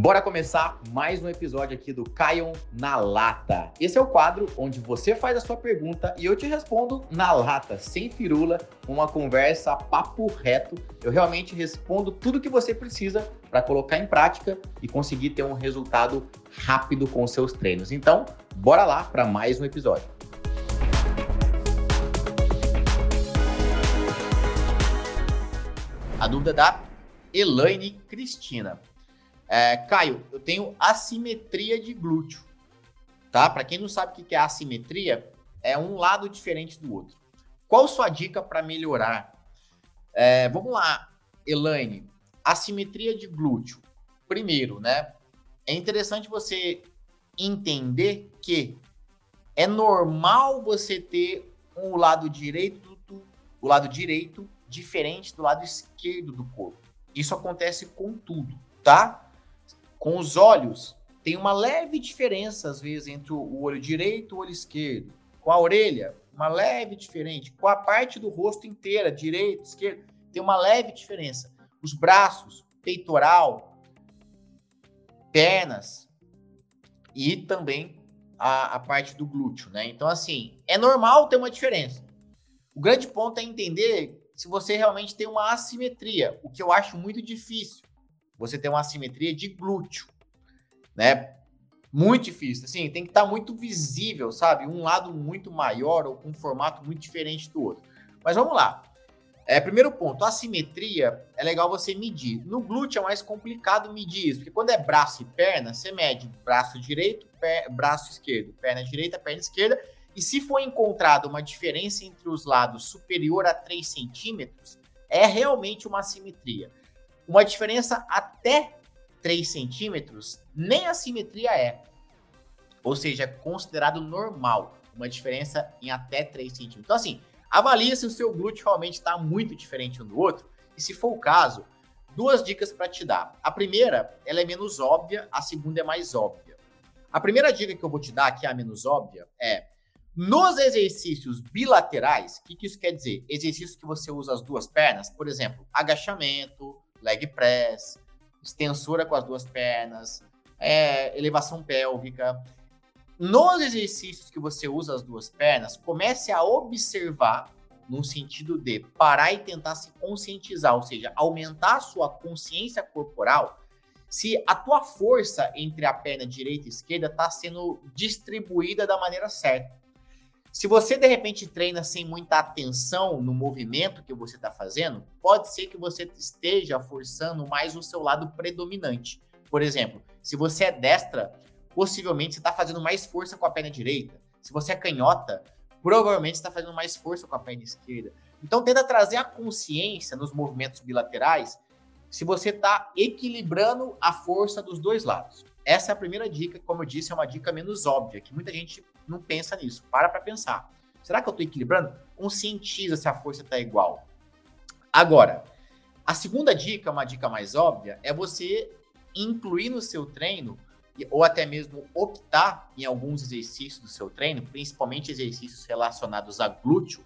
Bora começar mais um episódio aqui do Caion na Lata. Esse é o quadro onde você faz a sua pergunta e eu te respondo na lata, sem firula, uma conversa papo reto. Eu realmente respondo tudo que você precisa para colocar em prática e conseguir ter um resultado rápido com seus treinos. Então, bora lá para mais um episódio. A dúvida da Elaine Cristina. É, Caio, eu tenho assimetria de glúteo, tá? Para quem não sabe o que é assimetria, é um lado diferente do outro. Qual sua dica para melhorar? É, vamos lá, Elaine. Assimetria de glúteo. Primeiro, né? É interessante você entender que é normal você ter um lado direito, o lado direito diferente do lado esquerdo do corpo. Isso acontece com tudo, tá? Com os olhos, tem uma leve diferença, às vezes, entre o olho direito e o olho esquerdo. Com a orelha, uma leve diferença. Com a parte do rosto inteira, direito, esquerdo, tem uma leve diferença. Os braços, peitoral, pernas e também a, a parte do glúteo, né? Então, assim, é normal ter uma diferença. O grande ponto é entender se você realmente tem uma assimetria, o que eu acho muito difícil você ter uma assimetria de glúteo, né? Muito difícil, assim, tem que estar tá muito visível, sabe? Um lado muito maior ou com um formato muito diferente do outro. Mas vamos lá. É, primeiro ponto, a assimetria é legal você medir. No glúteo é mais complicado medir isso, porque quando é braço e perna, você mede braço direito, braço esquerdo, perna direita, perna esquerda, e se for encontrada uma diferença entre os lados superior a 3 centímetros, é realmente uma assimetria. Uma diferença até 3 centímetros, nem a simetria é. Ou seja, é considerado normal. Uma diferença em até 3 centímetros. Então, assim, avalie se o seu glúteo realmente está muito diferente um do outro. E se for o caso, duas dicas para te dar. A primeira, ela é menos óbvia, a segunda é mais óbvia. A primeira dica que eu vou te dar, que é a menos óbvia, é nos exercícios bilaterais, o que, que isso quer dizer? Exercícios que você usa as duas pernas, por exemplo, agachamento, leg press, extensora com as duas pernas, é, elevação pélvica. Nos exercícios que você usa as duas pernas, comece a observar no sentido de parar e tentar se conscientizar, ou seja, aumentar a sua consciência corporal, se a tua força entre a perna direita e esquerda está sendo distribuída da maneira certa. Se você de repente treina sem muita atenção no movimento que você está fazendo, pode ser que você esteja forçando mais o seu lado predominante. Por exemplo, se você é destra, possivelmente você está fazendo mais força com a perna direita. Se você é canhota, provavelmente está fazendo mais força com a perna esquerda. Então tenta trazer a consciência nos movimentos bilaterais se você está equilibrando a força dos dois lados. Essa é a primeira dica, como eu disse, é uma dica menos óbvia, que muita gente não pensa nisso. Para para pensar. Será que eu estou equilibrando? Conscientiza se a força está igual. Agora, a segunda dica, uma dica mais óbvia, é você incluir no seu treino ou até mesmo optar em alguns exercícios do seu treino, principalmente exercícios relacionados a glúteo,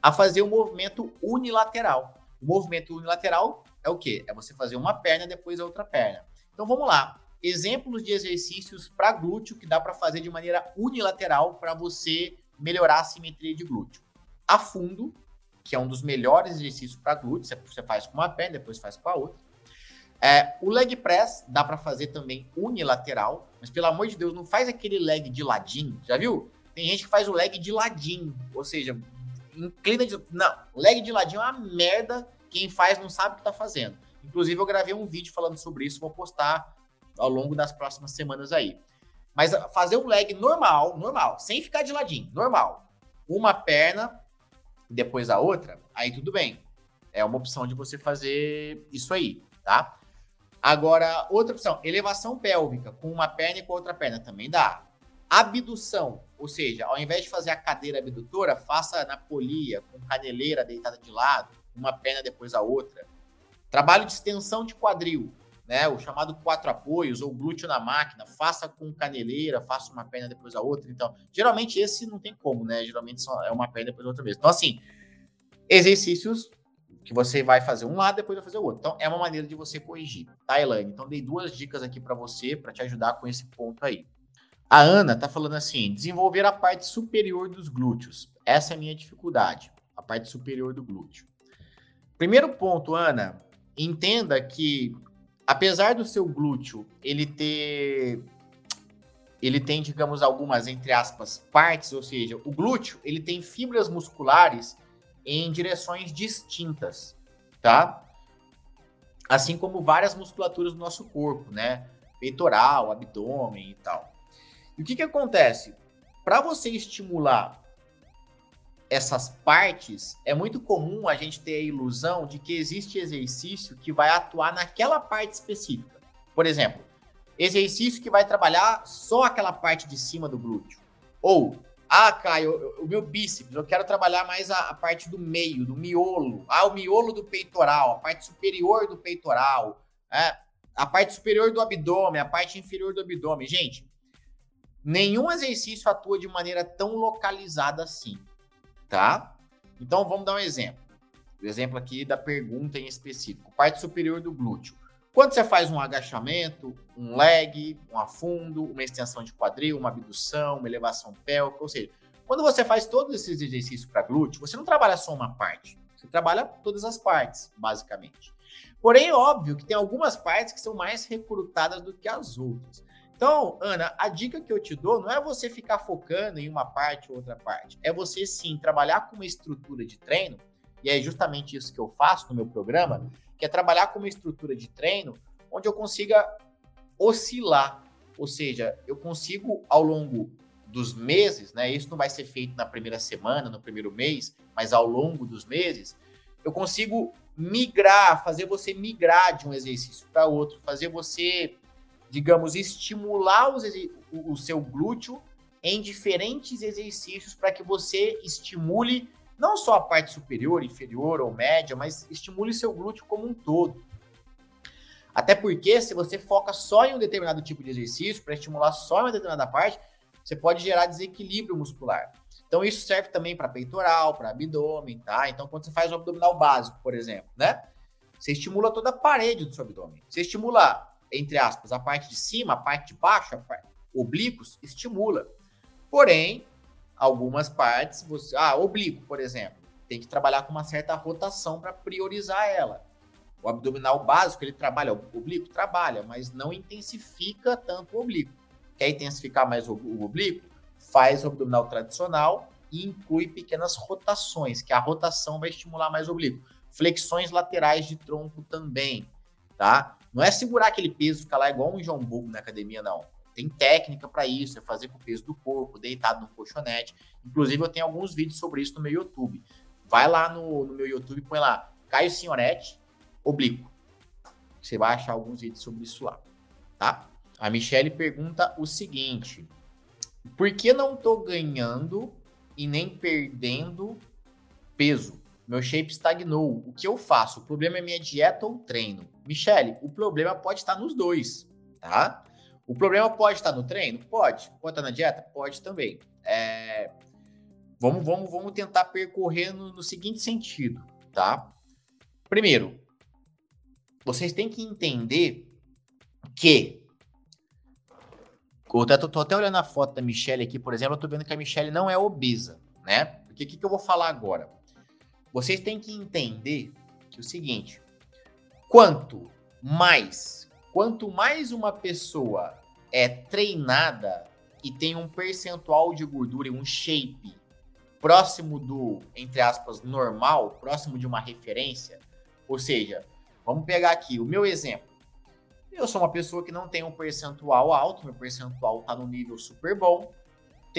a fazer um movimento unilateral. O movimento unilateral é o quê? É você fazer uma perna depois a outra perna. Então vamos lá exemplos de exercícios para glúteo que dá para fazer de maneira unilateral para você melhorar a simetria de glúteo. A fundo, que é um dos melhores exercícios para glúteo, você faz com uma perna, depois faz com a outra. É, o leg press dá para fazer também unilateral, mas pelo amor de Deus, não faz aquele leg de ladinho, já viu? Tem gente que faz o leg de ladinho, ou seja, inclina de. Não, leg de ladinho é uma merda. Quem faz não sabe o que está fazendo. Inclusive, eu gravei um vídeo falando sobre isso, vou postar ao longo das próximas semanas aí. Mas fazer um leg normal, normal, sem ficar de ladinho, normal. Uma perna, depois a outra, aí tudo bem. É uma opção de você fazer isso aí, tá? Agora, outra opção, elevação pélvica com uma perna e com outra perna também dá. Abdução, ou seja, ao invés de fazer a cadeira abdutora, faça na polia, com caneleira deitada de lado, uma perna depois a outra. Trabalho de extensão de quadril né? O chamado quatro apoios ou glúteo na máquina, faça com caneleira, faça uma perna depois a outra. Então, geralmente esse não tem como, né? Geralmente é uma perna depois a outra vez. Então, assim, exercícios que você vai fazer um lado, depois vai fazer o outro. Então, é uma maneira de você corrigir, tá, Elaine? Então, dei duas dicas aqui para você, para te ajudar com esse ponto aí. A Ana tá falando assim: desenvolver a parte superior dos glúteos. Essa é a minha dificuldade, a parte superior do glúteo. Primeiro ponto, Ana, entenda que apesar do seu glúteo ele ter ele tem, digamos, algumas entre aspas partes, ou seja, o glúteo, ele tem fibras musculares em direções distintas, tá? Assim como várias musculaturas do nosso corpo, né? Peitoral, abdômen e tal. E o que que acontece? Para você estimular essas partes, é muito comum a gente ter a ilusão de que existe exercício que vai atuar naquela parte específica. Por exemplo, exercício que vai trabalhar só aquela parte de cima do glúteo. Ou, ah, Caio, o meu bíceps, eu quero trabalhar mais a, a, parte do meio, do miolo. Ah, o miolo do peitoral, a parte superior do peitoral, é, a parte superior do abdômen, a parte inferior do abdômen. Gente, nenhum exercício atua de maneira tão localizada assim tá? Então vamos dar um exemplo. O exemplo aqui da pergunta em específico. Parte superior do glúteo. Quando você faz um agachamento, um leg, um afundo, uma extensão de quadril, uma abdução, uma elevação pélvica, ou seja, quando você faz todos esses exercícios para glúteo, você não trabalha só uma parte, você trabalha todas as partes, basicamente. Porém, é óbvio que tem algumas partes que são mais recrutadas do que as outras. Então, Ana, a dica que eu te dou não é você ficar focando em uma parte ou outra parte. É você sim trabalhar com uma estrutura de treino, e é justamente isso que eu faço no meu programa, que é trabalhar com uma estrutura de treino onde eu consiga oscilar. Ou seja, eu consigo ao longo dos meses, né? Isso não vai ser feito na primeira semana, no primeiro mês, mas ao longo dos meses, eu consigo migrar, fazer você migrar de um exercício para outro, fazer você digamos, estimular os, o, o seu glúteo em diferentes exercícios para que você estimule não só a parte superior, inferior ou média, mas estimule seu glúteo como um todo. Até porque, se você foca só em um determinado tipo de exercício, para estimular só uma determinada parte, você pode gerar desequilíbrio muscular. Então, isso serve também para peitoral, para abdômen, tá? Então, quando você faz um abdominal básico, por exemplo, né? Você estimula toda a parede do seu abdômen. Você estimula entre aspas, a parte de cima, a parte de baixo, a parte, oblíquos, estimula. Porém, algumas partes, você, ah, oblíquo, por exemplo, tem que trabalhar com uma certa rotação para priorizar ela. O abdominal básico, ele trabalha, o oblíquo trabalha, mas não intensifica tanto o oblíquo. Quer intensificar mais o, o oblíquo? Faz o abdominal tradicional e inclui pequenas rotações, que a rotação vai estimular mais o oblíquo. Flexões laterais de tronco também, tá? Não é segurar aquele peso, ficar lá igual um João Bobo na academia, não. Tem técnica para isso, é fazer com o peso do corpo, deitado no colchonete. Inclusive, eu tenho alguns vídeos sobre isso no meu YouTube. Vai lá no, no meu YouTube, põe lá Caio Signoretti, oblíquo. Você vai achar alguns vídeos sobre isso lá, tá? A Michelle pergunta o seguinte: por que não tô ganhando e nem perdendo peso? Meu shape estagnou. O que eu faço? O problema é minha dieta ou treino? Michele, o problema pode estar nos dois, tá? O problema pode estar no treino? Pode. Pode estar na dieta? Pode também. É... Vamos, vamos, vamos tentar percorrer no, no seguinte sentido, tá? Primeiro, vocês têm que entender que eu tô, tô, até olhando a foto da Michelle aqui, por exemplo, eu tô vendo que a Michelle não é obesa, né? Porque o que, que eu vou falar agora? Vocês têm que entender que é o seguinte: quanto mais, quanto mais uma pessoa é treinada e tem um percentual de gordura e um shape próximo do, entre aspas, normal, próximo de uma referência, ou seja, vamos pegar aqui o meu exemplo. Eu sou uma pessoa que não tem um percentual alto, meu percentual está no nível super bom,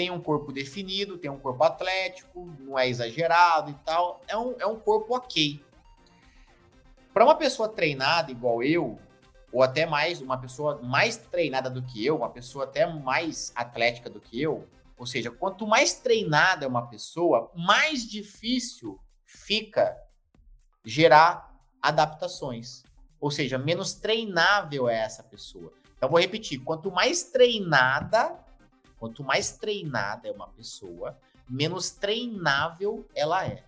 tem um corpo definido, tem um corpo atlético, não é exagerado e tal. É um, é um corpo ok. Para uma pessoa treinada igual eu, ou até mais, uma pessoa mais treinada do que eu, uma pessoa até mais atlética do que eu, ou seja, quanto mais treinada é uma pessoa, mais difícil fica gerar adaptações. Ou seja, menos treinável é essa pessoa. Então, vou repetir: quanto mais treinada Quanto mais treinada é uma pessoa, menos treinável ela é.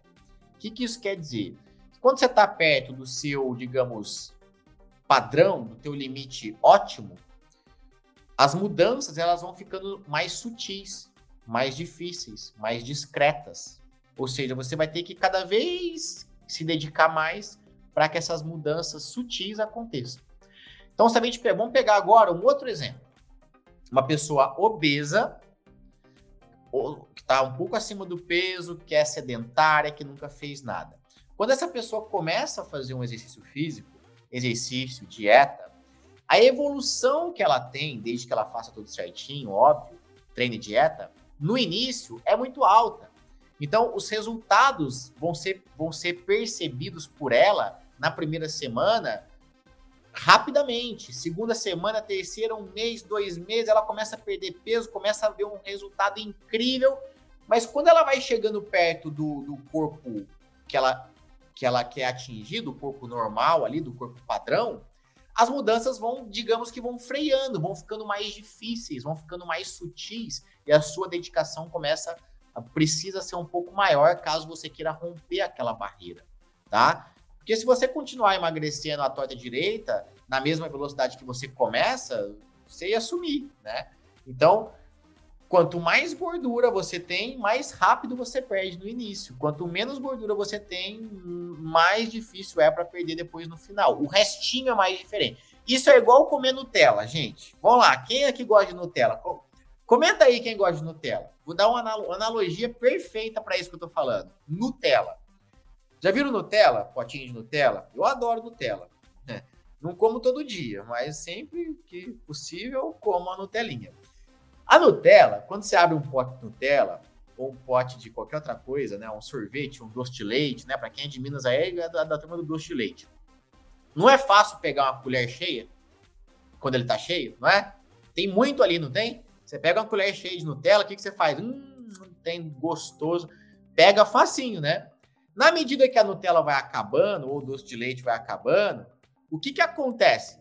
O que, que isso quer dizer? quando você está perto do seu, digamos, padrão, do teu limite ótimo, as mudanças elas vão ficando mais sutis, mais difíceis, mais discretas. Ou seja, você vai ter que cada vez se dedicar mais para que essas mudanças sutis aconteçam. Então, se a gente vamos pegar agora um outro exemplo. Uma pessoa obesa, que está um pouco acima do peso, que é sedentária, que nunca fez nada. Quando essa pessoa começa a fazer um exercício físico, exercício, dieta, a evolução que ela tem, desde que ela faça tudo certinho, óbvio, treino e dieta, no início é muito alta. Então, os resultados vão ser, vão ser percebidos por ela na primeira semana rapidamente. Segunda semana, terceira, um mês, dois meses, ela começa a perder peso, começa a ver um resultado incrível. Mas quando ela vai chegando perto do, do corpo que ela, que ela quer atingir, do corpo normal ali, do corpo padrão, as mudanças vão, digamos que vão freando, vão ficando mais difíceis, vão ficando mais sutis e a sua dedicação começa precisa ser um pouco maior caso você queira romper aquela barreira, tá? Porque se você continuar emagrecendo a torta direita, na mesma velocidade que você começa, você ia sumir, né? Então, quanto mais gordura você tem, mais rápido você perde no início. Quanto menos gordura você tem, mais difícil é para perder depois no final. O restinho é mais diferente. Isso é igual comer Nutella, gente. Vamos lá, quem aqui gosta de Nutella? Comenta aí quem gosta de Nutella. Vou dar uma analogia perfeita para isso que eu tô falando. Nutella. Já viram Nutella? Potinho de Nutella? Eu adoro Nutella. Né? Não como todo dia, mas sempre que possível, como a Nutelinha. A Nutella, quando você abre um pote de Nutella, ou um pote de qualquer outra coisa, né? Um sorvete, um doce de leite, né? Para quem é de Minas aí, é da, da turma do doce de leite. Não é fácil pegar uma colher cheia quando ele tá cheio, não é? Tem muito ali, não tem? Você pega uma colher cheia de Nutella, o que, que você faz? Hum, tem gostoso. Pega facinho, né? Na medida que a Nutella vai acabando, ou o doce de leite vai acabando, o que, que acontece?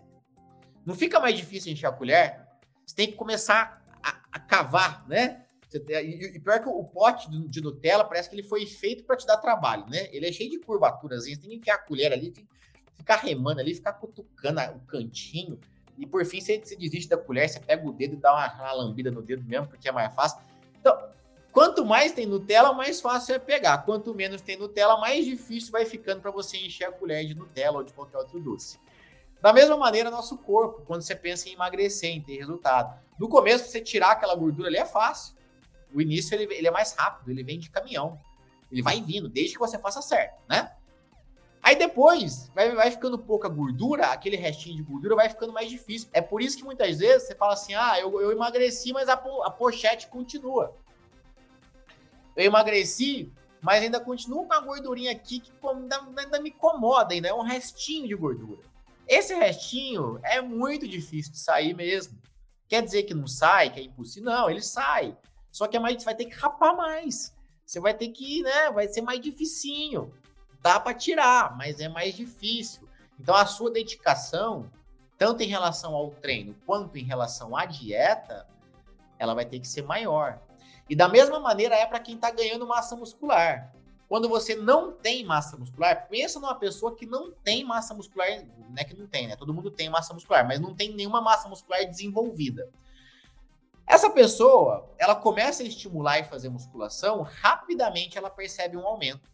Não fica mais difícil encher a colher? Você tem que começar a, a cavar, né? E, pior que o pote de Nutella parece que ele foi feito para te dar trabalho, né? Ele é cheio de curvaturas, você tem que enfiar a colher ali, tem que ficar remando ali, ficar cutucando o cantinho. E por fim, você, você desiste da colher, você pega o dedo e dá uma, uma lambida no dedo mesmo, porque é mais fácil. Então, Quanto mais tem Nutella, mais fácil é pegar. Quanto menos tem Nutella, mais difícil vai ficando para você encher a colher de Nutella ou de qualquer outro doce. Da mesma maneira, nosso corpo, quando você pensa em emagrecer, em ter resultado. No começo, você tirar aquela gordura ali é fácil. O início ele, ele é mais rápido, ele vem de caminhão. Ele vai vindo, desde que você faça certo, né? Aí depois, vai, vai ficando pouca gordura, aquele restinho de gordura vai ficando mais difícil. É por isso que muitas vezes você fala assim: ah, eu, eu emagreci, mas a, a pochete continua. Eu emagreci, mas ainda continuo com a gordurinha aqui que ainda, ainda me incomoda, ainda é um restinho de gordura. Esse restinho é muito difícil de sair mesmo. Quer dizer que não sai, que é impossível? Não, ele sai. Só que é mais, você vai ter que rapar mais. Você vai ter que, né? Vai ser mais dificinho. Dá para tirar, mas é mais difícil. Então a sua dedicação, tanto em relação ao treino quanto em relação à dieta, ela vai ter que ser maior. E da mesma maneira é para quem está ganhando massa muscular. Quando você não tem massa muscular, pensa numa pessoa que não tem massa muscular, não é que não tem, né? Todo mundo tem massa muscular, mas não tem nenhuma massa muscular desenvolvida. Essa pessoa, ela começa a estimular e fazer musculação, rapidamente ela percebe um aumento.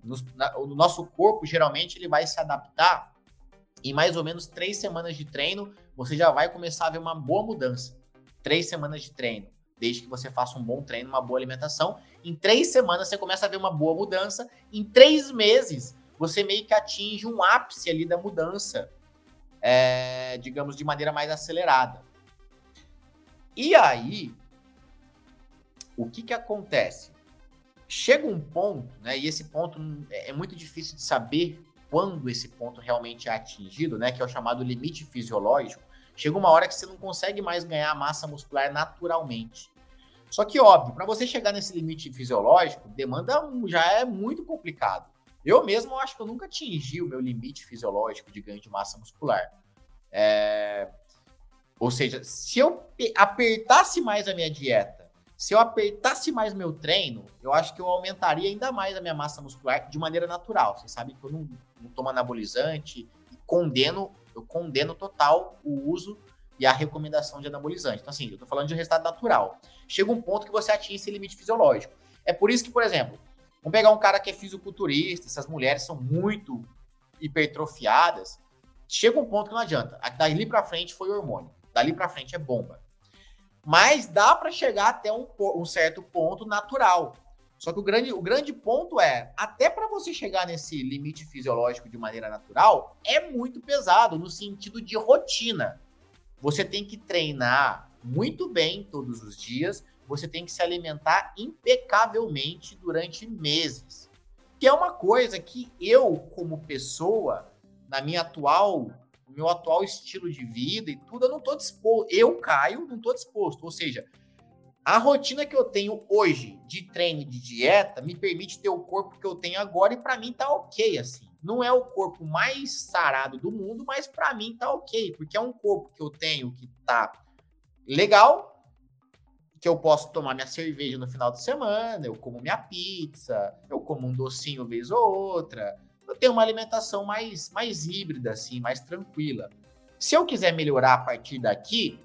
No, na, no nosso corpo, geralmente, ele vai se adaptar. Em mais ou menos três semanas de treino, você já vai começar a ver uma boa mudança. Três semanas de treino desde que você faça um bom treino, uma boa alimentação. Em três semanas você começa a ver uma boa mudança. Em três meses você meio que atinge um ápice ali da mudança, é, digamos, de maneira mais acelerada. E aí, o que que acontece? Chega um ponto, né? E esse ponto é, é muito difícil de saber quando esse ponto realmente é atingido, né? Que é o chamado limite fisiológico Chega uma hora que você não consegue mais ganhar massa muscular naturalmente. Só que, óbvio, para você chegar nesse limite fisiológico, demanda já é muito complicado. Eu mesmo acho que eu nunca atingi o meu limite fisiológico de ganho de massa muscular. É... Ou seja, se eu apertasse mais a minha dieta, Se eu apertasse mais meu treino, eu acho que eu aumentaria ainda mais a minha massa muscular de maneira natural. Você sabe que eu não, não tomo anabolizante e condeno, eu condeno total o uso e a recomendação de anabolizante. Então, assim, eu tô falando de um resultado natural. Chega um ponto que você atinge esse limite fisiológico. É por isso que, por exemplo, vamos pegar um cara que é fisiculturista, essas mulheres são muito hipertrofiadas, chega um ponto que não adianta. Dali para frente foi hormônio. Dali para frente é bomba. Mas dá para chegar até um, um, certo ponto natural. Só que o grande, o grande ponto é, até para você chegar nesse limite fisiológico de maneira natural, é muito pesado no sentido de rotina. Você tem que treinar muito bem todos os dias, você tem que se alimentar impecavelmente durante meses. Que é uma coisa que eu, como pessoa, na minha atual, no meu atual estilo de vida e tudo, eu não estou disposto. Eu, Caio, não estou disposto. Ou seja, a rotina que eu tenho hoje de treino de dieta me permite ter o corpo que eu tenho agora e para mim tá ok assim. Não é o corpo mais sarado do mundo, mas para mim tá ok, porque é um corpo que eu tenho que tá legal, que eu posso tomar minha cerveja no final de semana, eu como minha pizza, eu como um docinho vez ou outra. Eu tenho uma alimentação mais mais híbrida assim, mais tranquila. Se eu quiser melhorar a partir daqui,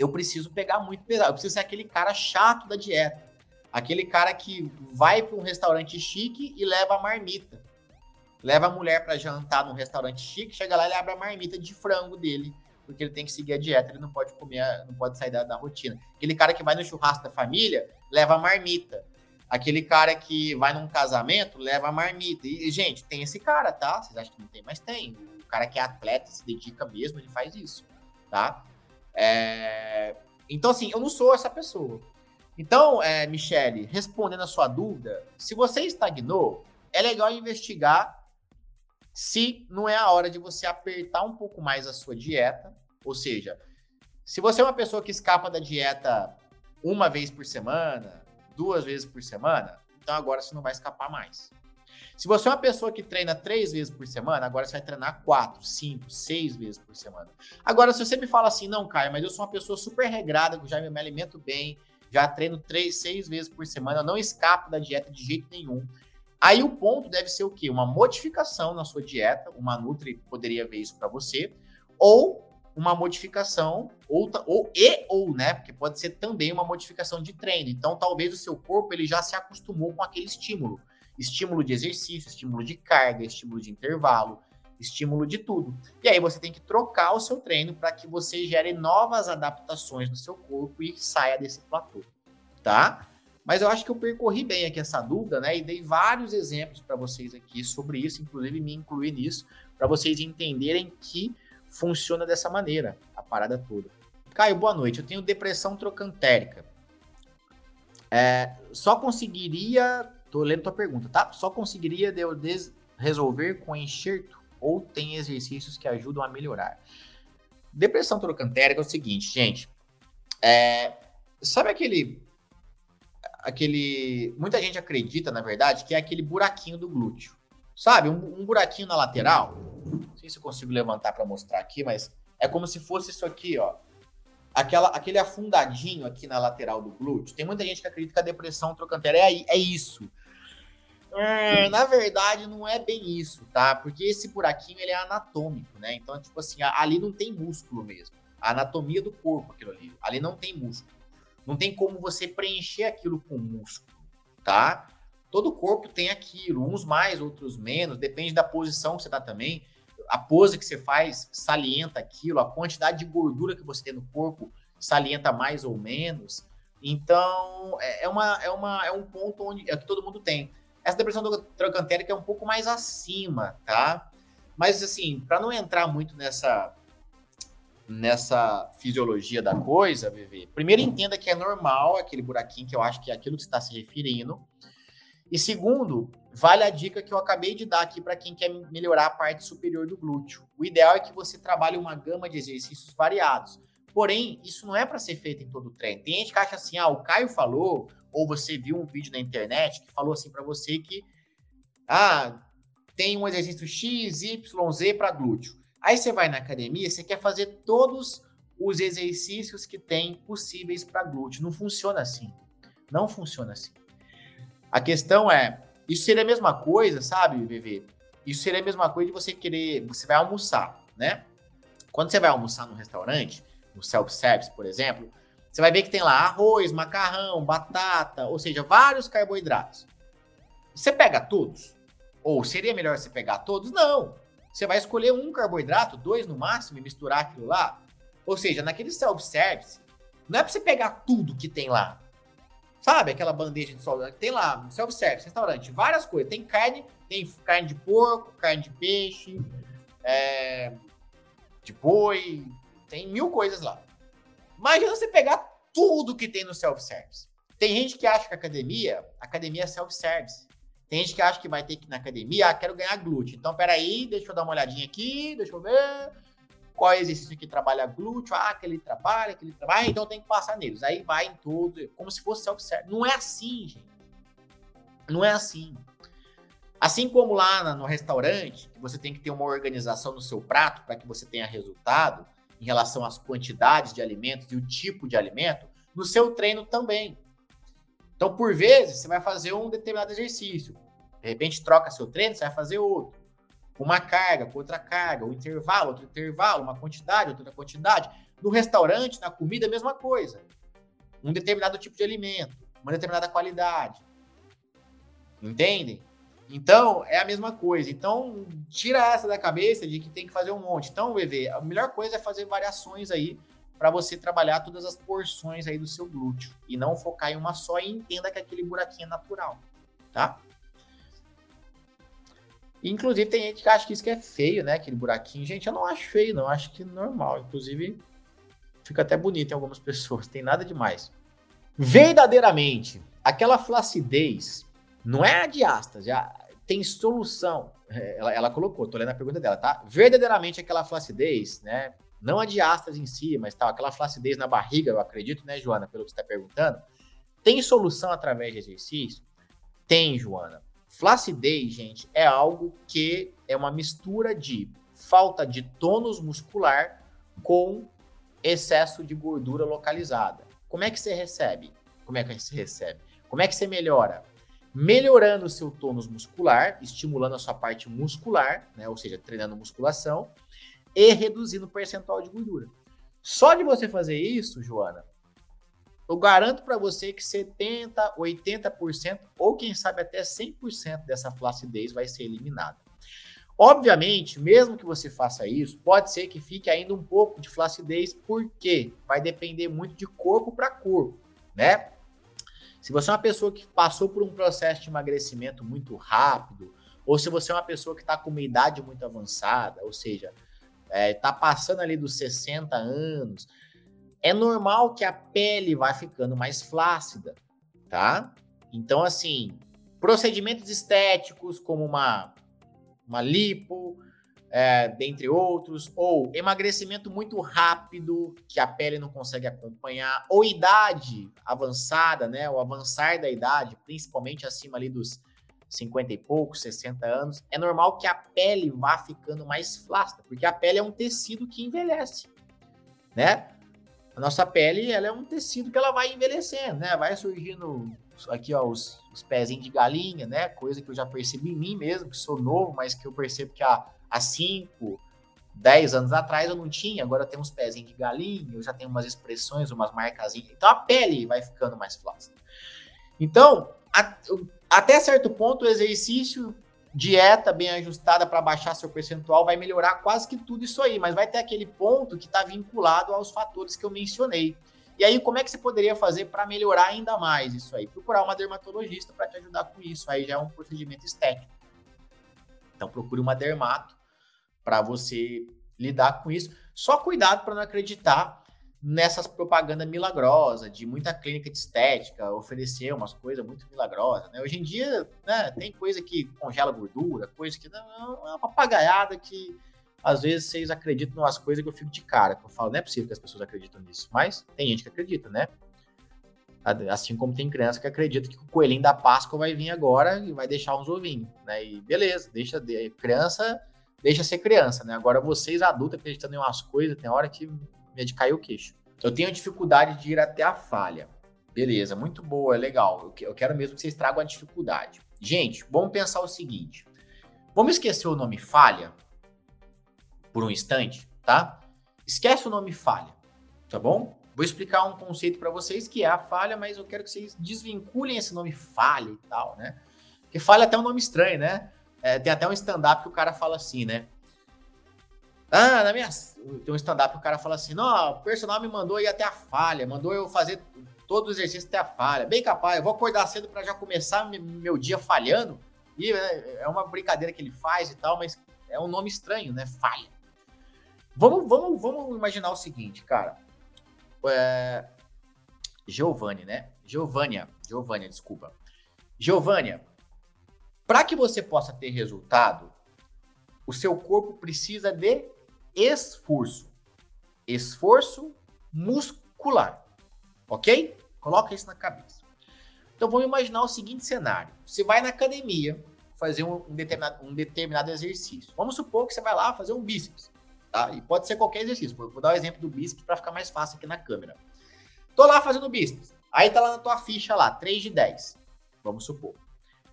eu preciso pegar muito pesado. Eu preciso ser aquele cara chato da dieta. Aquele cara que vai para um restaurante chique e leva a marmita leva a mulher para jantar num restaurante chique, chega lá e abre a marmita de frango dele, porque ele tem que seguir a dieta, ele não pode comer, não pode sair da, da rotina. Aquele cara que vai no churrasco da família, leva a marmita. Aquele cara que vai num casamento, leva a marmita. E, gente, tem esse cara, tá? Vocês acham que não tem, mas tem. O cara que é atleta, se dedica mesmo, ele faz isso, tá? É... Então, assim, eu não sou essa pessoa. Então, é, Michele, respondendo a sua dúvida, se você estagnou, é legal investigar se não é a hora de você apertar um pouco mais a sua dieta, ou seja, se você é uma pessoa que escapa da dieta uma vez por semana, duas vezes por semana, então agora você não vai escapar mais. Se você é uma pessoa que treina três vezes por semana, agora você vai treinar quatro, cinco, seis vezes por semana. Agora, se você me fala assim, não, Caio, mas eu sou uma pessoa super regrada, já me alimento bem, já treino três, seis vezes por semana, eu não escapo da dieta de jeito nenhum. Aí o ponto deve ser o quê? Uma modificação na sua dieta, uma Nutri poderia ver isso para você, ou uma modificação, ou, ou e ou, né? Porque pode ser também uma modificação de treino. Então, talvez o seu corpo ele já se acostumou com aquele estímulo. Estímulo de exercício, estímulo de carga, estímulo de intervalo, estímulo de tudo. E aí você tem que trocar o seu treino para que você gere novas adaptações no seu corpo e saia desse platô, tá? Mas eu acho que eu percorri bem aqui essa dúvida, né? E dei vários exemplos para vocês aqui sobre isso, inclusive me incluí nisso, para vocês entenderem que funciona dessa maneira, a parada toda. Caio, boa noite. Eu tenho depressão trocantérica. É, só conseguiria. Tô lendo tua pergunta, tá? Só conseguiria resolver com enxerto ou tem exercícios que ajudam a melhorar? Depressão trocantérica é o seguinte, gente. É, sabe aquele aquele. Muita gente acredita, na verdade, que é aquele buraquinho do glúteo. Sabe? Um, um buraquinho na lateral. Não sei se eu consigo levantar para mostrar aqui, mas é como se fosse isso aqui, ó. Aquela, aquele afundadinho aqui na lateral do glúteo. Tem muita gente que acredita que a depressão trocantera é, é isso. É, na verdade, não é bem isso, tá? Porque esse buraquinho ele é anatômico, né? Então, tipo assim, ali não tem músculo mesmo. A anatomia do corpo, aquilo ali. Ali não tem músculo. Não tem como você preencher aquilo com músculo, tá? Todo corpo tem aquilo, uns mais, outros menos, depende da posição que você tá também. A pose que você faz salienta aquilo, a quantidade de gordura que você tem no corpo salienta mais ou menos. Então, é, é uma, é, uma, é um ponto onde é que todo mundo tem. Essa depressão trocantérica é um pouco mais acima, tá? Mas, assim, para não entrar muito nessa nessa fisiologia da coisa, VV, primeiro entenda que é normal aquele buraquinho, que eu acho que é aquilo que você está se referindo. E segundo, vale a dica que eu acabei de dar aqui para quem quer melhorar a parte superior do glúteo. O ideal é que você trabalhe uma gama de exercícios variados. Porém, isso não é para ser feito em todo o treino. Tem gente que acha assim, ah, o Caio falou, ou você viu um vídeo na internet que falou assim para você que ah, tem um exercício X, Y, Z para glúteo. Aí você vai na academia, você quer fazer todos os exercícios que tem possíveis para glúteo. Não funciona assim. Não funciona assim. A questão é, isso seria a mesma coisa, sabe, VV? Isso seria a mesma coisa de você querer, você vai almoçar, né? Quando você vai almoçar no restaurante, no self-service, por exemplo, você vai ver que tem lá arroz, macarrão, batata, ou seja, vários carboidratos. Você pega todos? Ou seria melhor você pegar todos? Não. Você vai escolher um carboidrato, dois no máximo, e misturar aquilo lá. Ou seja, naquele self-service, não é para você pegar tudo que tem lá. Sabe aquela bandeja de sol? Tem lá, self-service, restaurante, várias coisas. Tem carne, tem carne de porco, carne de peixe, é, de boi, tem mil coisas lá. Imagina você pegar tudo que tem no self-service. Tem gente que acha que academia, academia é self-service. Tem gente que acha que vai ter que ir na academia, ah, quero ganhar glúteo. Então, peraí, deixa eu dar uma olhadinha aqui, deixa eu ver qual exercício que trabalha glúteo, ah, aquele trabalha, aquele trabalha, então tem que passar neles. Aí vai em tudo, como se fosse self-service. Não é assim, gente. Não é assim. Assim como lá no restaurante, você tem que ter uma organização no seu prato para que você tenha resultado em relação às quantidades de alimentos e o tipo de alimento, no seu treino também. Então, por vezes, você vai fazer um determinado exercício. De repente, troca seu treino, você vai fazer outro. Uma carga com outra carga, um intervalo, outro intervalo, uma quantidade, outra quantidade. No restaurante, na comida, a mesma coisa. Um determinado tipo de alimento, uma determinada qualidade. Entendem? Então, é a mesma coisa. Então, tira essa da cabeça de que tem que fazer um monte. Então, VV, a melhor coisa é fazer variações aí para você trabalhar todas as porções aí do seu glúteo e não focar em uma só e entenda que aquele buraquinho é natural, tá? Inclusive tem gente que acha que isso que é feio, né? Aquele buraquinho. Gente, eu não acho feio, não. Acho que normal. Inclusive, fica até bonito em algumas pessoas. Tem nada demais. Verdadeiramente, aquela flacidez não é a diástase, já tem solução. É, ela, ela colocou, tô lendo a pergunta dela, tá? Verdadeiramente aquela flacidez, né? Não a diástase em si, mas tal, aquela flacidez na barriga, eu acredito, né, Joana, pelo que você está perguntando. Tem solução através de exercício? Tem, Joana. Flacidez, gente, é algo que é uma mistura de falta de tônus muscular com excesso de gordura localizada. Como é que você recebe? Como é que você recebe? Como é que você melhora? Melhorando o seu tônus muscular, estimulando a sua parte muscular, né? Ou seja, treinando musculação e reduzindo o percentual de gordura. Só de você fazer isso, Joana, eu garanto para você que 70, 80% ou quem sabe até 100% dessa flacidez vai ser eliminada. Obviamente, mesmo que você faça isso, pode ser que fique ainda um pouco de flacidez, porque vai depender muito de corpo para corpo, né? Se você é uma pessoa que passou por um processo de emagrecimento muito rápido, ou se você é uma pessoa que está com uma idade muito avançada, ou seja, é, tá passando ali dos 60 anos, é normal que a pele vá ficando mais flácida, tá? Então, assim, procedimentos estéticos como uma, uma lipo, é, dentre outros, ou emagrecimento muito rápido, que a pele não consegue acompanhar, ou idade avançada, né? O avançar da idade, principalmente acima ali dos 50 e poucos, 60 anos, é normal que a pele vá ficando mais flácida, porque a pele é um tecido que envelhece, né? A nossa pele, ela é um tecido que ela vai envelhecendo, né? Vai surgindo aqui, ó, os, os pezinhos de galinha, né? Coisa que eu já percebi em mim mesmo, que sou novo, mas que eu percebo que há, há 5, 10 anos atrás eu não tinha, agora tem uns pezinhos de galinha, eu já tenho umas expressões, umas marcazinhas. Então a pele vai ficando mais flácida. Então, a, até certo ponto, o exercício, dieta bem ajustada para baixar seu percentual vai melhorar quase que tudo isso aí, mas vai ter aquele ponto que está vinculado aos fatores que eu mencionei. E aí, como é que você poderia fazer para melhorar ainda mais isso aí? Procurar uma dermatologista para te ajudar com isso. Aí já é um procedimento estético. Então, procure uma dermato para você lidar com isso. Só cuidado para não acreditar nessas propagandas milagrosas de muita clínica de estética oferecer umas coisas muito milagrosas, né? Hoje em dia, né, tem coisa que congela gordura, coisa que não, é uma papagaiada que às vezes vocês acreditam umas coisas que eu fico de cara, que eu falo, não é possível que as pessoas acreditam nisso, mas tem gente que acredita, né? Assim como tem criança que acredita que o coelhinho da Páscoa vai vir agora e vai deixar uns ovinhos, né? E beleza, deixa de, criança, deixa ser criança, né? Agora vocês adultos acreditando em umas coisas, tem hora que é de cair o queixo. Eu tenho dificuldade de ir até a falha. Beleza, muito boa, legal. Eu quero mesmo que vocês tragam a dificuldade. Gente, vamos pensar o seguinte. Vamos esquecer o nome falha por um instante, tá? Esquece o nome falha, tá bom? Vou explicar um conceito para vocês que é a falha, mas eu quero que vocês desvinculem esse nome falha e tal, né? Porque falha é até um nome estranho, né? É, tem até um stand-up que o cara fala assim, né? Ah, na minha. Tem um stand-up que o cara fala assim: não, o personal me mandou ir até a falha, mandou eu fazer todo o exercício até a falha. Bem capaz, eu vou acordar cedo para já começar meu dia falhando. E né, é uma brincadeira que ele faz e tal, mas é um nome estranho, né? Falha. Vamos, vamos, vamos imaginar o seguinte, cara. É... Giovanni, né? Giovânia. Giovânia, desculpa. Giovânia, para que você possa ter resultado, o seu corpo precisa de esforço. Esforço muscular. Ok? Coloca isso na cabeça. Então vamos imaginar o seguinte cenário: você vai na academia fazer um, determinado, um determinado exercício. Vamos supor que você vai lá fazer um bíceps, tá? E pode ser qualquer exercício. Vou, dar o exemplo do bíceps para ficar mais fácil aqui na câmera. Tô lá fazendo bíceps. Aí tá lá na tua ficha lá, 3 de 10. Vamos supor.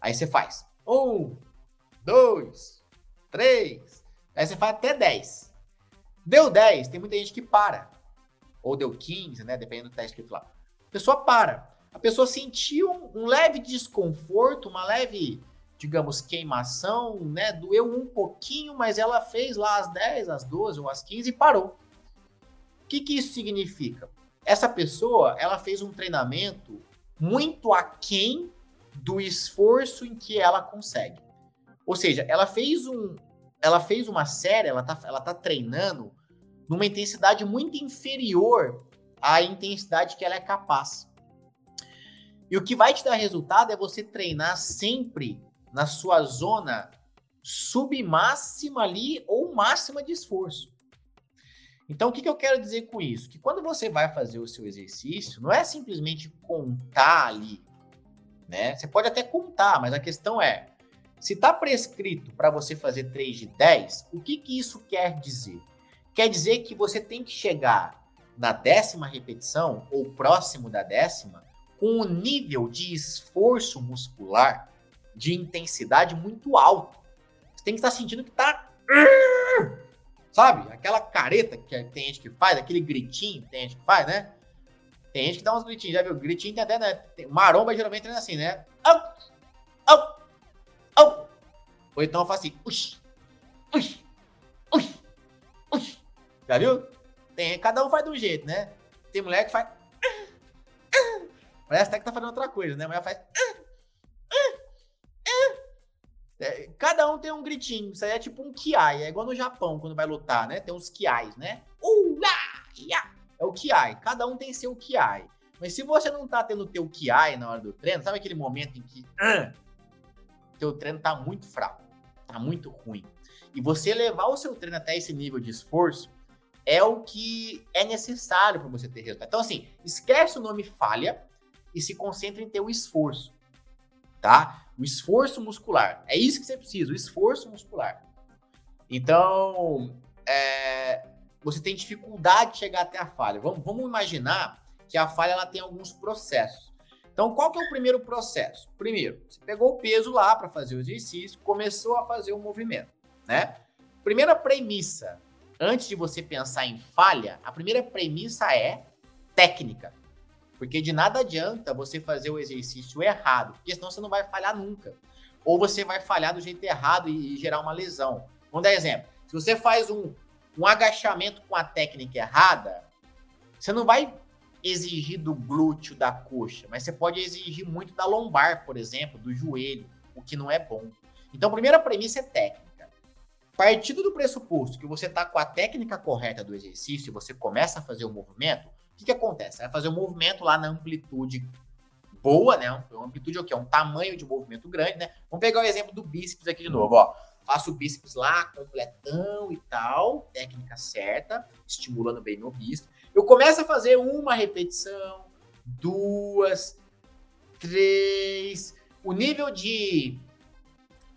Aí você faz 1, 2, 3. Aí você faz até 10. Deu 10, tem muita gente que para. Ou deu 15, né? Dependendo do que tá escrito lá. A pessoa para. A pessoa sentiu um, um leve desconforto, uma leve, digamos, queimação, né? Doeu um pouquinho, mas ela fez lá as 10, as 12 ou as 15 e parou. O que, que isso significa? Essa pessoa, ela fez um treinamento muito aquém do esforço em que ela consegue. Ou seja, ela fez um, ela fez uma série, ela tá, ela tá treinando numa intensidade muito inferior à intensidade que ela é capaz. E o que vai te dar resultado é você treinar sempre na sua zona submáxima ali ou máxima de esforço. Então, o que, que eu quero dizer com isso? Que quando você vai fazer o seu exercício, não é simplesmente contar ali, né? Você pode até contar, mas a questão é, se está prescrito para você fazer 3 de 10, o que, que isso quer dizer? Quer dizer que você tem que chegar na décima repetição ou próximo da décima com um nível de esforço muscular, de intensidade muito alto. Você tem que estar sentindo que está. Sabe? Aquela careta que tem gente que faz, aquele gritinho que tem gente que faz, né? Tem gente que dá uns gritinhos, já viu? Gritinho tem até, né? Maromba geralmente treina assim, né? Au! Au! Au! Ou então faz assim, ux. Já viu? Tem, cada um faz de um jeito, né? Tem mulher que faz. Parece até que tá fazendo outra coisa, né? Mulher faz. É, cada um tem um gritinho. Isso aí é tipo um kiai. É igual no Japão, quando vai lutar, né? Tem uns kiais, né? Uh, kiai. Cada um tem seu kiai. Mas se você não tá tendo teu kiai na hora do treino, sabe aquele momento em que uh, teu treino tá muito fraco, tá muito ruim. E você levar o seu treino até esse nível de esforço é o que é necessário para você ter resultado. Então, assim, esquece o nome falha e se concentra em ter o esforço, tá? O esforço muscular. É isso que você precisa, o esforço muscular. Então, é, você tem dificuldade de chegar até a falha. Vamos, vamos imaginar que a falha ela tem alguns processos. Então, qual que é o primeiro processo? Primeiro, você pegou o peso lá para fazer o exercício, começou a fazer o movimento, né? Primeira premissa antes de você pensar em falha, a primeira premissa é técnica. Porque de nada adianta você fazer o exercício errado, porque senão você não vai falhar nunca. Ou você vai falhar do jeito errado e, gerar uma lesão. Vamos dar exemplo. Se você faz um, um agachamento com a técnica errada, você não vai exigir do glúteo da coxa, mas você pode exigir muito da lombar, por exemplo, do joelho, o que não é bom. Então, a primeira premissa é técnica. Partindo do pressuposto que você está com a técnica correta do exercício e você começa a fazer o movimento, o que, que acontece? Você vai fazer o movimento lá na amplitude boa, né? Uma amplitude é o quê? Um tamanho de movimento grande, né? Vamos pegar o exemplo do bíceps aqui de novo, ó. Faço o bíceps lá, completão e tal, técnica certa, estimulando bem meu bíceps. Eu começo a fazer uma repetição, duas, três. O nível de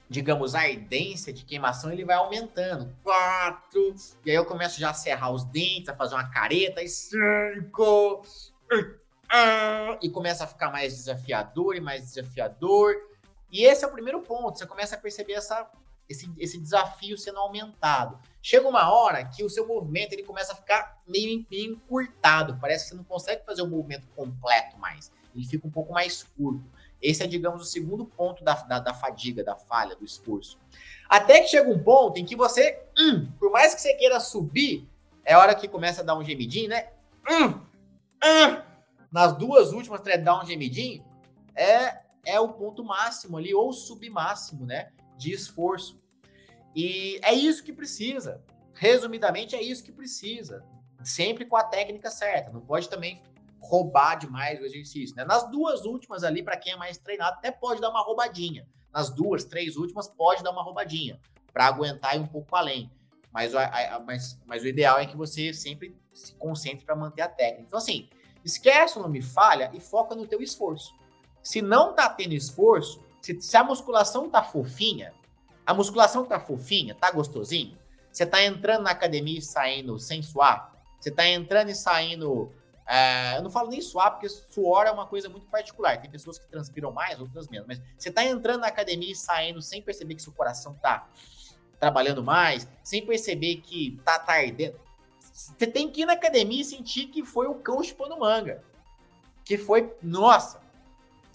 digamos, ardência de queimação, ele vai aumentando. Quatro. E aí eu começo já a serrar os dentes, a fazer uma careta. E cinco. e começa a ficar mais desafiador e mais desafiador. E esse é o primeiro ponto. Você começa a perceber essa, esse, esse desafio sendo aumentado. Chega uma hora que o seu movimento ele começa a ficar meio, meio encurtado. Parece que você não consegue fazer o movimento completo mais. Ele fica um pouco mais curto. Esse é, digamos, o segundo ponto da, da, da fadiga, da falha, do esforço. Até que chega um ponto em que você, hum, por mais que você queira subir, é hora que começa a dar um gemidinho, né? Hum, hum, nas duas últimas, dar um gemidinho, é, é o ponto máximo ali, ou submáximo, né? De esforço. E é isso que precisa. Resumidamente, é isso que precisa. Sempre com a técnica certa. Não pode também roubar demais o exercício. Né? Nas duas últimas ali, para quem é mais treinado, até pode dar uma roubadinha. Nas duas, três últimas, pode dar uma roubadinha para aguentar ir um pouco além. Mas, mas, mas o ideal é que você sempre se concentre para manter a técnica. Então, assim, esquece o nome falha e foca no teu esforço. Se não tá tendo esforço, se, se a musculação tá fofinha, a musculação tá fofinha, tá gostosinho, você tá entrando na academia e saindo sem suar, você tá entrando e saindo é, eu não falo nem suar, porque suor é uma coisa muito particular. Tem pessoas que transpiram mais, outras menos. Mas você tá entrando na academia e saindo sem perceber que seu coração tá trabalhando mais, sem perceber que tá tardando. Você tem que ir na academia e sentir que foi o cão chupando manga. Que foi, nossa,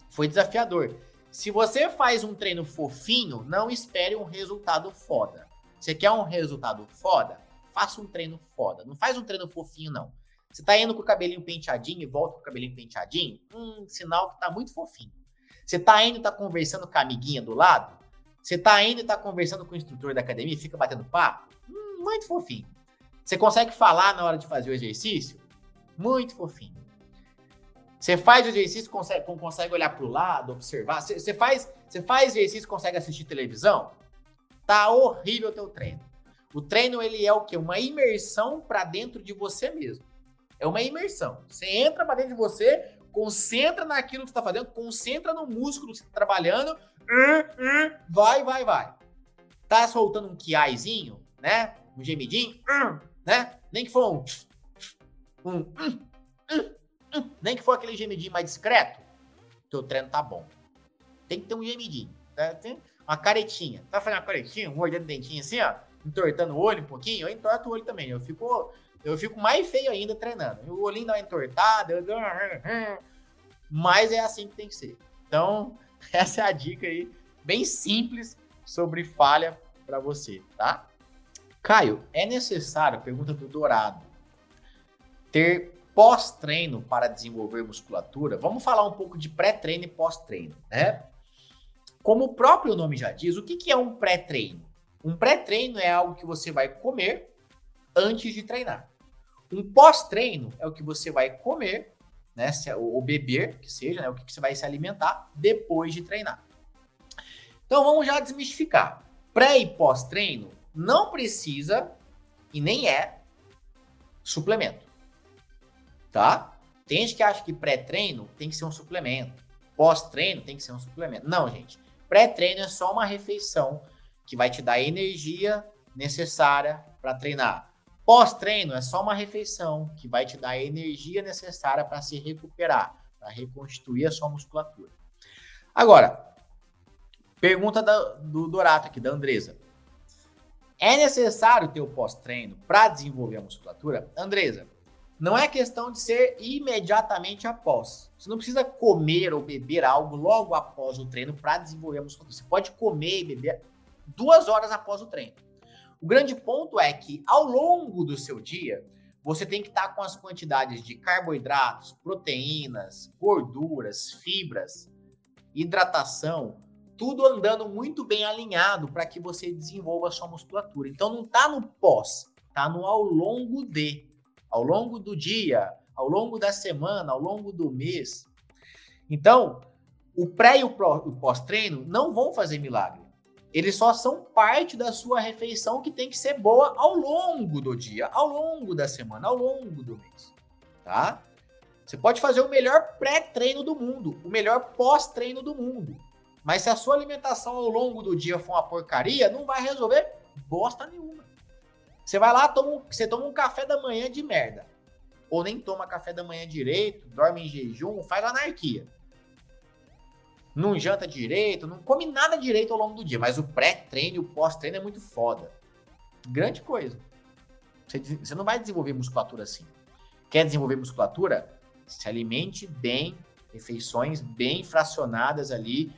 foi desafiador. Se você faz um treino fofinho, não espere um resultado foda. Você quer um resultado foda? Faça um treino foda. Não faz um treino fofinho, não. Você tá indo com o cabelinho penteadinho e volta com o cabelinho penteadinho, um sinal que tá muito fofinho. Você tá indo e tá conversando com a amiguinha do lado, você tá indo e tá conversando com o instrutor da academia e fica batendo papo, hum, muito fofinho. Você consegue falar na hora de fazer o exercício? Muito fofinho. Você faz o exercício, consegue, consegue olhar para o lado, observar. Você, faz, faz exercício, consegue assistir televisão? Tá horrível o teu treino. O treino ele é o quê? Uma imersão para dentro de você mesmo. É uma imersão. Você entra para dentro de você, concentra naquilo que você está fazendo, concentra no músculo que você está trabalhando, vai, vai, vai. Tá soltando um kiaizinho, né? Um gemidinho, né? Nem que for um, um, nem que for aquele gemidinho mais discreto, teu treino tá bom. Tem que ter um gemidinho, tá? Tem uma caretinha. Tá fazendo uma caretinha, mordendo o dentinho assim, ó, entortando o olho um pouquinho, eu entorto o olho também. Eu fico eu fico mais feio ainda treinando. O olhinho dá uma entortada, eu mas é assim que tem que ser. Então, essa é a dica aí, bem simples sobre falha para você, tá? Caio, é necessário, pergunta do Dourado, ter pós-treino para desenvolver musculatura? Vamos falar um pouco de pré-treino e pós-treino, né? Como o próprio nome já diz, o que, que é um pré-treino? Um pré-treino é algo que você vai comer antes de treinar. Um pós-treino é o que você vai comer, né? Ou beber, que seja, né? O que você vai se alimentar depois de treinar. Então vamos já desmistificar. Pré e pós-treino não precisa e nem é suplemento. Tá? Tem gente que acha que pré-treino tem que ser um suplemento. Pós-treino tem que ser um suplemento. Não, gente. Pré-treino é só uma refeição que vai te dar a energia necessária para treinar. Pós-treino é só uma refeição que vai te dar a energia necessária para se recuperar, para reconstituir a sua musculatura. Agora, pergunta da, do Dorato aqui, da Andresa. É necessário ter o pós-treino para desenvolver a musculatura? Andresa, não é questão de ser imediatamente após. Você não precisa comer ou beber algo logo após o treino para desenvolver a musculatura. Você pode comer e beber duas horas após o treino. O grande ponto é que ao longo do seu dia, você tem que estar com as quantidades de carboidratos, proteínas, gorduras, fibras, hidratação, tudo andando muito bem alinhado para que você desenvolva a sua musculatura. Então não está no pós, está no ao longo de, ao longo do dia, ao longo da semana, ao longo do mês. Então, o pré e o pós-treino não vão fazer milagre. Eles só são parte da sua refeição que tem que ser boa ao longo do dia, ao longo da semana, ao longo do mês, tá? Você pode fazer o melhor pré-treino do mundo, o melhor pós-treino do mundo. Mas se a sua alimentação ao longo do dia for uma porcaria, não vai resolver bosta nenhuma. Você vai lá, toma você toma um café da manhã de merda. ou nem toma café da manhã direito, dorme em jejum, faz anarquia. Não janta direito, não come nada direito ao longo do dia, mas o pré-treino e o pós-treino é muito foda. Grande coisa. Você, você não vai desenvolver musculatura assim. Quer desenvolver musculatura? Se alimente bem, refeições bem fracionadas ali,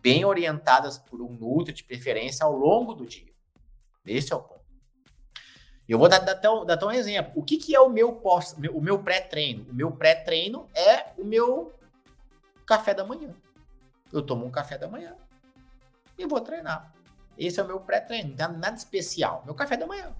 bem orientadas por um nutri de preferência ao longo do dia. Esse é o ponto. Eu vou dar, dar, até, um, dar até um exemplo. O que, que é o meu pós, o meu pré-treino? O meu pré-treino é o meu café da manhã. Eu tomo um café da manhã e vou treinar. Esse é o meu pré-treino, não tem nada especial. Meu café da manhã.